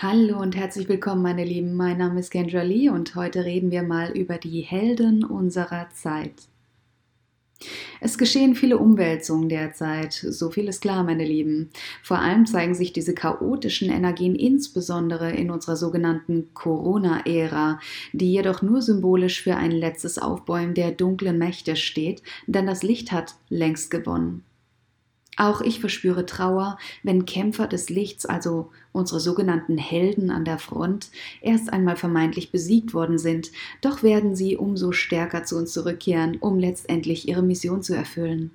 Hallo und herzlich willkommen, meine Lieben. Mein Name ist Kendra Lee und heute reden wir mal über die Helden unserer Zeit. Es geschehen viele Umwälzungen derzeit, so viel ist klar, meine Lieben. Vor allem zeigen sich diese chaotischen Energien insbesondere in unserer sogenannten Corona-Ära, die jedoch nur symbolisch für ein letztes Aufbäumen der dunklen Mächte steht, denn das Licht hat längst gewonnen. Auch ich verspüre Trauer, wenn Kämpfer des Lichts, also unsere sogenannten Helden an der Front, erst einmal vermeintlich besiegt worden sind, doch werden sie umso stärker zu uns zurückkehren, um letztendlich ihre Mission zu erfüllen.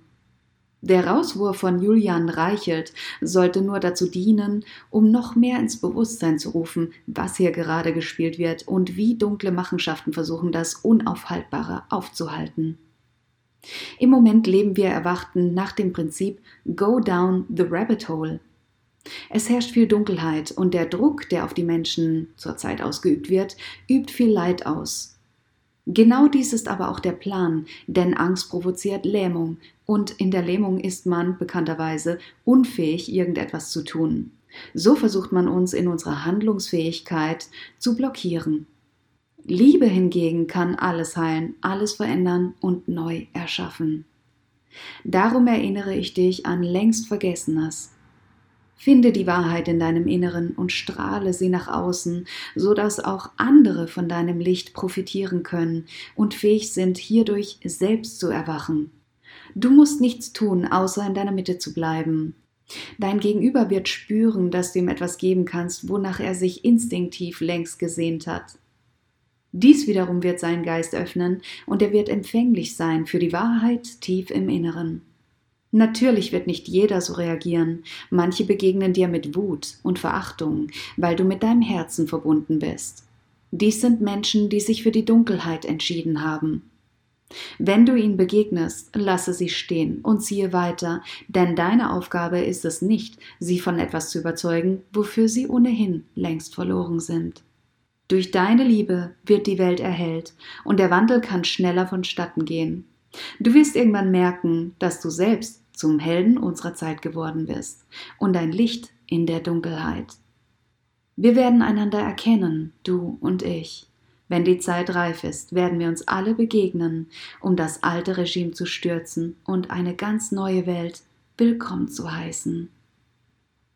Der Rauswurf von Julian Reichelt sollte nur dazu dienen, um noch mehr ins Bewusstsein zu rufen, was hier gerade gespielt wird und wie dunkle Machenschaften versuchen, das Unaufhaltbare aufzuhalten. Im Moment leben wir Erwachten nach dem Prinzip Go down the rabbit hole. Es herrscht viel Dunkelheit und der Druck, der auf die Menschen zurzeit ausgeübt wird, übt viel Leid aus. Genau dies ist aber auch der Plan, denn Angst provoziert Lähmung und in der Lähmung ist man bekannterweise unfähig, irgendetwas zu tun. So versucht man uns in unserer Handlungsfähigkeit zu blockieren. Liebe hingegen kann alles heilen, alles verändern und neu erschaffen. Darum erinnere ich dich an längst Vergessenes. Finde die Wahrheit in deinem Inneren und strahle sie nach außen, so dass auch andere von deinem Licht profitieren können und fähig sind, hierdurch selbst zu erwachen. Du musst nichts tun, außer in deiner Mitte zu bleiben. Dein Gegenüber wird spüren, dass du ihm etwas geben kannst, wonach er sich instinktiv längst gesehnt hat. Dies wiederum wird seinen Geist öffnen und er wird empfänglich sein für die Wahrheit tief im Inneren. Natürlich wird nicht jeder so reagieren, manche begegnen dir mit Wut und Verachtung, weil du mit deinem Herzen verbunden bist. Dies sind Menschen, die sich für die Dunkelheit entschieden haben. Wenn du ihnen begegnest, lasse sie stehen und ziehe weiter, denn deine Aufgabe ist es nicht, sie von etwas zu überzeugen, wofür sie ohnehin längst verloren sind. Durch deine Liebe wird die Welt erhellt und der Wandel kann schneller vonstatten gehen. Du wirst irgendwann merken, dass du selbst zum Helden unserer Zeit geworden bist und ein Licht in der Dunkelheit. Wir werden einander erkennen, du und ich. Wenn die Zeit reif ist, werden wir uns alle begegnen, um das alte Regime zu stürzen und eine ganz neue Welt willkommen zu heißen.